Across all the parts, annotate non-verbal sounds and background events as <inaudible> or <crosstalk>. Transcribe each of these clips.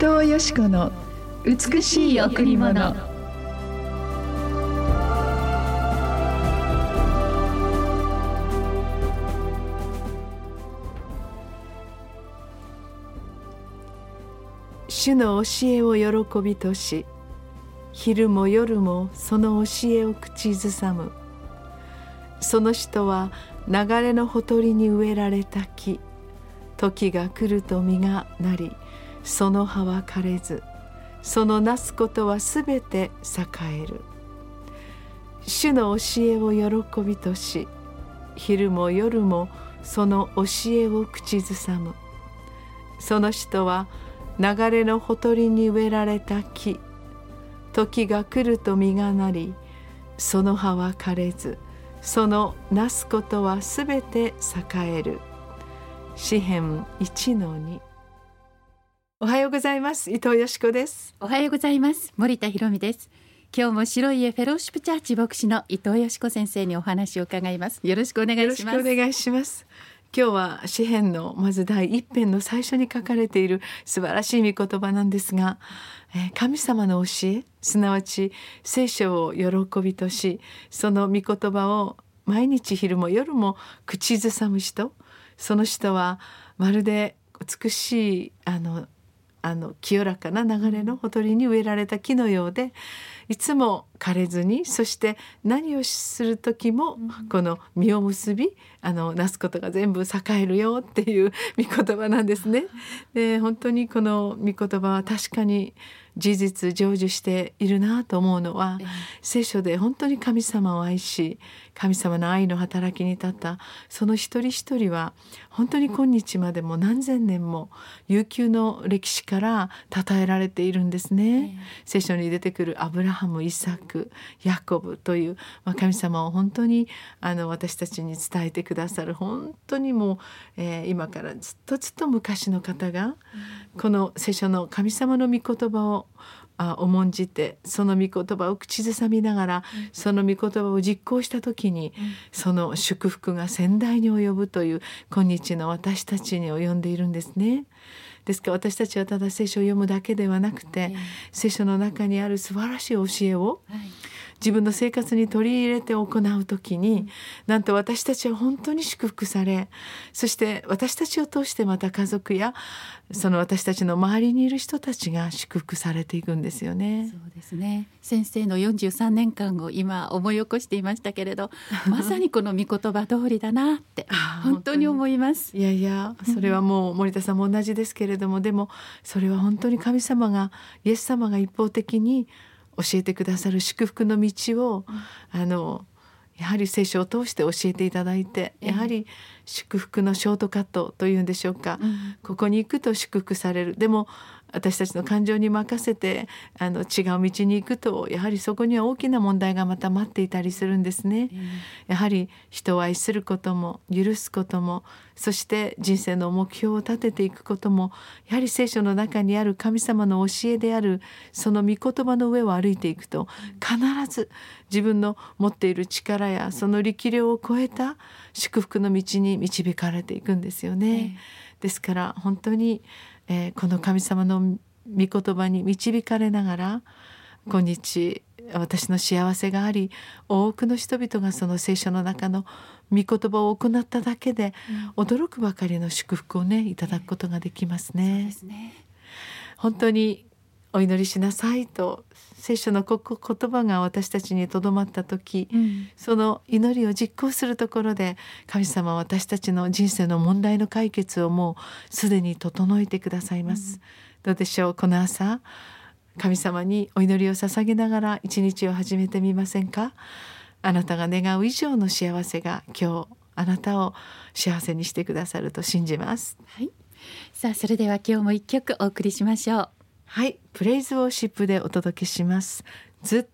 藤よし子の美しい贈り物。主の教えを喜びとし昼も夜もその教えを口ずさむ。その人は流れのほとりに植えられた木。時が来ると実がなりその葉は枯れずそのなすことはすべて栄える。主の教えを喜びとし昼も夜もその教えを口ずさむ。その人は流れのほとりに植えられた木。時が来ると実がなりその葉は枯れずそのなすことはすべて栄える。詩編一の二。おはようございます。伊藤よしこです。おはようございます。森田博美です。今日も白い家フェローシップチャーチ牧師の伊藤よしこ先生にお話を伺います。よろしくお願いします。お願いします。今日は詩編のまず第一編の最初に書かれている素晴らしい御言葉なんですが、え神様の教えすなわち聖書を喜びとしその御言葉を毎日昼も夜も口ずさむ人その人はまるで美しいあのあの清らかな流れのほとりに植えられた木のようでいつも枯れずにそして何をする時もこの実を結びあのなすことが全部栄えるよっていう <laughs> 御言葉なんですね。で本当にこの御言葉は確かに事実成就しているなと思うのは、聖書で本当に神様を愛し神様の愛の働きに立ったその一人一人は本当に今日までも何千年も悠久の歴史から称えられているんですね。聖書に出てくるアブラハムイサクヤコブという、まあ、神様を本当にあの私たちに伝えてくださる本当にもう、えー、今からずっとずっと昔の方がこの聖書の神様の御言葉をあ重んじてその御言葉を口ずさみながら、うん、その御言葉を実行した時に、うん、その祝福が仙台に及ぶという今日の私たちに及んでいるんですね。ですから私たちはただ聖書を読むだけではなくて、聖書の中にある素晴らしい教えを、はい自分の生活に取り入れて行う時になんと私たちは本当に祝福されそして私たちを通してまた家族やその私たちの周りにいる人たちが祝福されていくんですよね。そうですね先生の43年間を今思い起こしていましたけれど <laughs> まさにこの御言葉通りだなって本当に思います。いやいやそれはもう森田さんも同じですけれどもでもそれは本当に神様がイエス様が一方的に教えてくださる祝福の道を、あのやはり聖書を通して教えていただいてやはり祝福のショートカットというんでしょうか、うん、ここに行くと祝福される。でも私たちの感情に任せてあの違う道に行くとやはりそこには大きな問題がまた待っていたりするんですね。やはり人を愛することも許すこともそして人生の目標を立てていくこともやはり聖書の中にある神様の教えであるその御言葉の上を歩いていくと必ず自分の持っている力やその力量を超えた祝福の道に導かれていくんですよね。ですから本当にえー、この神様の御言葉に導かれながら今日私の幸せがあり多くの人々がその聖書の中の御言葉を行っただけで、驚くばかりの祝福をねいただくことができますね。すね本当にお祈りしなさいと聖書の言葉が私たちにとどまった時、うん、その祈りを実行するところで神様は私たちの人生の問題の解決をもうすでに整えてくださいます。うん、どうでしょうこの朝神様にお祈りを捧げながら一日を始めてみませんか？あなたが願う以上の幸せが今日あなたを幸せにしてくださると信じます。はい、さあそれでは今日も一曲お送りしましょう。はいプレイズウォーシップでお届けします。ずっ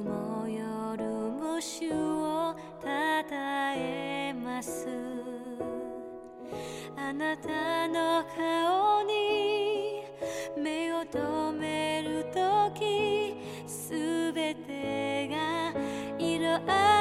も夜も主をたたえます。あなたの顔に目を留めるときすべてが色あ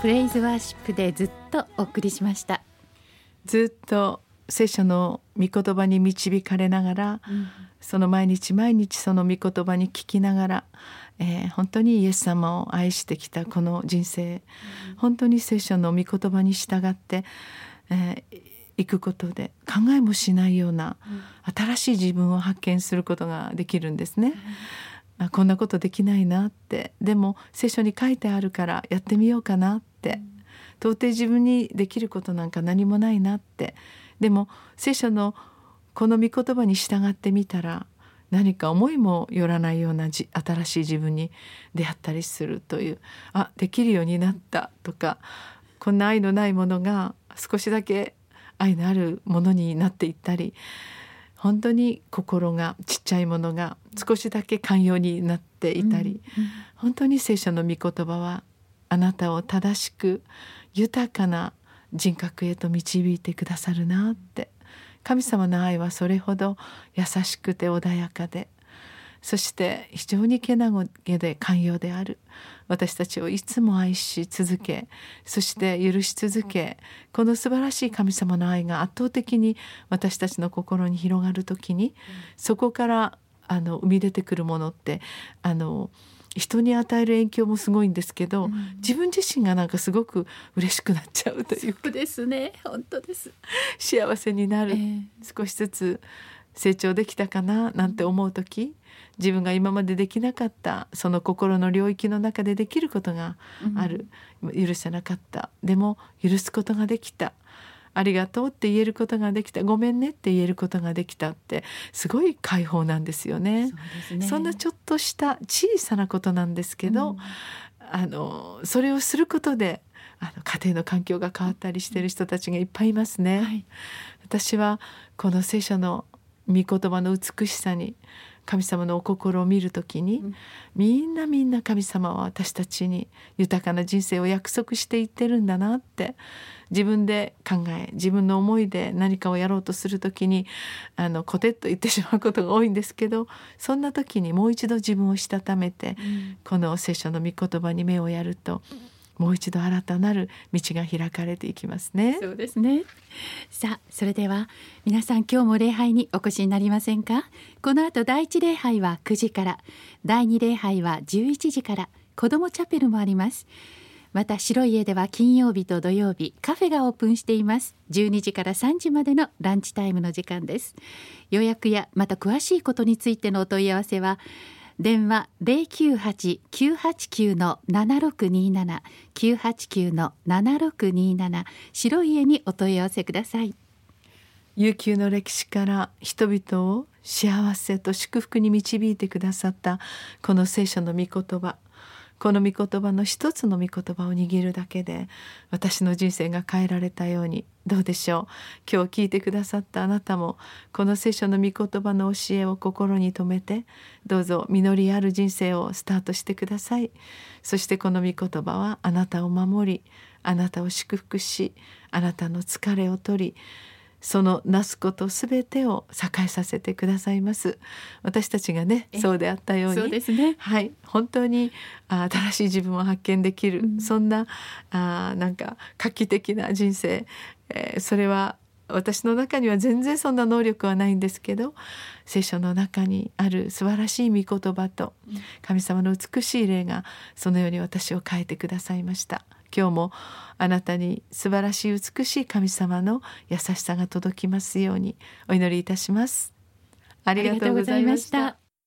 プレイズワーシップでずっとお送りしました。ずっと聖書の御言葉に導かれながら、その毎日毎日その御言葉に聞きながら、えー本当にイエス様を愛してきたこの人生、本当に聖書の御言葉に従って、えー行くことで考えもしないような新しい自分を発見することができるんですね。あこんなことできないなって。でも聖書に書いてあるからやってみようかなって、到底自分にできることなんか何もないなって。でも聖書のこの御言葉に従ってみたら何か思いもよらないようなじ新しい自分に出会ったりするという。あできるようになった。とかこんな愛のないものが少しだけ愛のあるものになっていったり本当に心がちっちゃいものが少しだけ寛容になっていたり、本当に聖書の御言葉はあなたを正しく豊かな人格へと導いてくださるなって。神様の愛はそれほど優しくて穏やかで。そして非常にけなげで寛容である。私たちをいつも愛し続けそして許し続けこの素晴らしい神様の愛が圧倒的に私たちの心に広がる時にそこからあの生み出てくるものってあの人に与える影響もすごいんですけど、自分自身がなんかすごく嬉しくなっちゃうというかそうですね。本当です。幸せになる、ええ。少しずつ成長できたかななんて思う時自分が今までできなかったその心の領域の中でできることがある、許せなかった。でも許すことができたありがとうって言えることができたごめんねって言えることができたってすごい解放なんですよね。そね。そんなちょっとした小さなことなんですけど、あのそれをすることであの家庭の環境が変わったりしてる人たちがいっぱいいますね。はい。私はこの聖書の御言葉の美しさに神様のお心を見るときに、うん。みんなみんな神様は私たちに豊かな人生を約束していってるんだなって自分で考え自分の思いで何かをやろうとするときにあのコテッと言ってしまうことが多いんですけどそんな時にもう一度自分をしたためて、この聖書の御言葉に目をやるともう一度新たなる道が開かれていきますね。そうですね。さあ、それでは皆さん今日も礼拝にお越しになりませんか？この後第一礼拝は9時から、第二礼拝は11時から、子どもチャペルもあります。また白い家では金曜日と土曜日カフェがオープンしています12時から3時までのランチタイムの時間です予約やまた詳しいことについてのお問い合わせは電話098-989の7627 989の7627白い家にお問い合わせください。悠久の歴史から人々を幸せと祝福に導いてくださったこの聖書の御言葉。この御言葉の一つの御言葉を握るだけで私の人生が変えられたように。どうでしょう？今日聞いてくださったあなたもこの聖書の御言葉の教えを心に留めてどうぞ実りある人生をスタートしてください。そしてこの御言葉はあなたを守りあなたを祝福しあなたの疲れを取りそのなすことすべてを栄えさせてくださいます。私たちがねえそうであったようにそうですね。はい本当にあ新しい自分を発見できる、うん。そんなあなんか画期的な人生、えーそれは私の中には全然そんな能力はないんですけど聖書の中にある素晴らしい御言葉と神様の美しい霊がそのように私を変えてくださいました今日もあなたに素晴らしい美しい神様の優しさが届きますようにお祈りいたします。ありがとうございました。